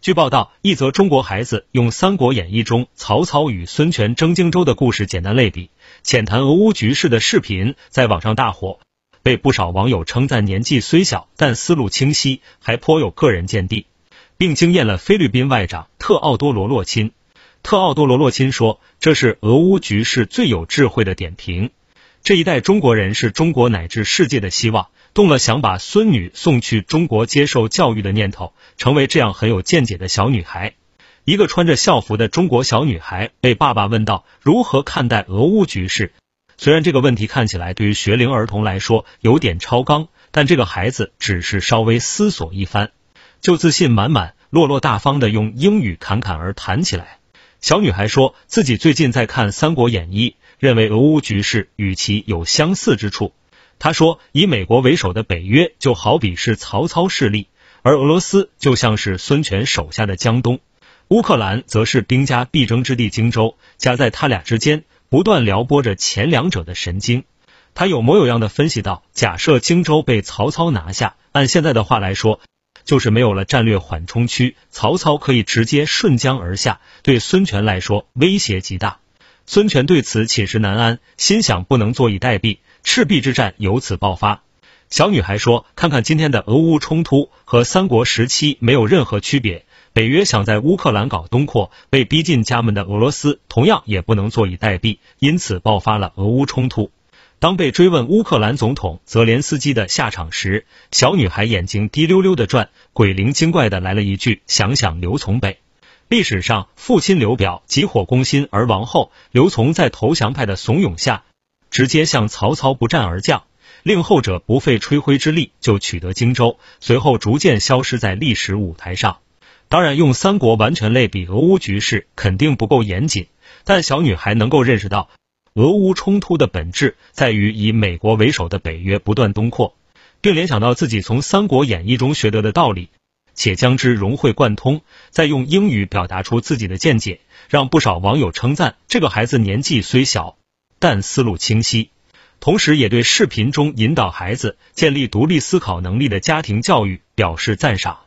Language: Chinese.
据报道，一则中国孩子用《三国演义》中曹操与孙权争荆州的故事简单类比，浅谈俄乌局势的视频在网上大火，被不少网友称赞年纪虽小，但思路清晰，还颇有个人见地，并惊艳了菲律宾外长特奥多罗洛钦。特奥多罗洛钦说：“这是俄乌局势最有智慧的点评。这一代中国人是中国乃至世界的希望。”动了想把孙女送去中国接受教育的念头，成为这样很有见解的小女孩。一个穿着校服的中国小女孩被爸爸问到如何看待俄乌局势。虽然这个问题看起来对于学龄儿童来说有点超纲，但这个孩子只是稍微思索一番，就自信满满、落落大方的用英语侃侃而谈起来。小女孩说自己最近在看《三国演义》，认为俄乌局势与其有相似之处。他说：“以美国为首的北约就好比是曹操势力，而俄罗斯就像是孙权手下的江东，乌克兰则是兵家必争之地荆州，夹在他俩之间，不断撩拨着前两者的神经。”他有模有样的分析道：“假设荆州被曹操拿下，按现在的话来说，就是没有了战略缓冲区，曹操可以直接顺江而下，对孙权来说威胁极大。孙权对此寝食难安，心想不能坐以待毙。”赤壁之战由此爆发。小女孩说：“看看今天的俄乌冲突，和三国时期没有任何区别。北约想在乌克兰搞东扩，被逼进家门的俄罗斯同样也不能坐以待毙，因此爆发了俄乌冲突。”当被追问乌克兰总统泽连斯基的下场时，小女孩眼睛滴溜溜的转，鬼灵精怪的来了一句：“想想刘从北。历史上，父亲刘表急火攻心而亡后，刘琮在投降派的怂恿下。直接向曹操不战而降，令后者不费吹灰之力就取得荆州，随后逐渐消失在历史舞台上。当然，用三国完全类比俄乌局势肯定不够严谨，但小女孩能够认识到，俄乌冲突的本质在于以美国为首的北约不断东扩，并联想到自己从《三国演义》中学得的道理，且将之融会贯通，再用英语表达出自己的见解，让不少网友称赞这个孩子年纪虽小。但思路清晰，同时也对视频中引导孩子建立独立思考能力的家庭教育表示赞赏。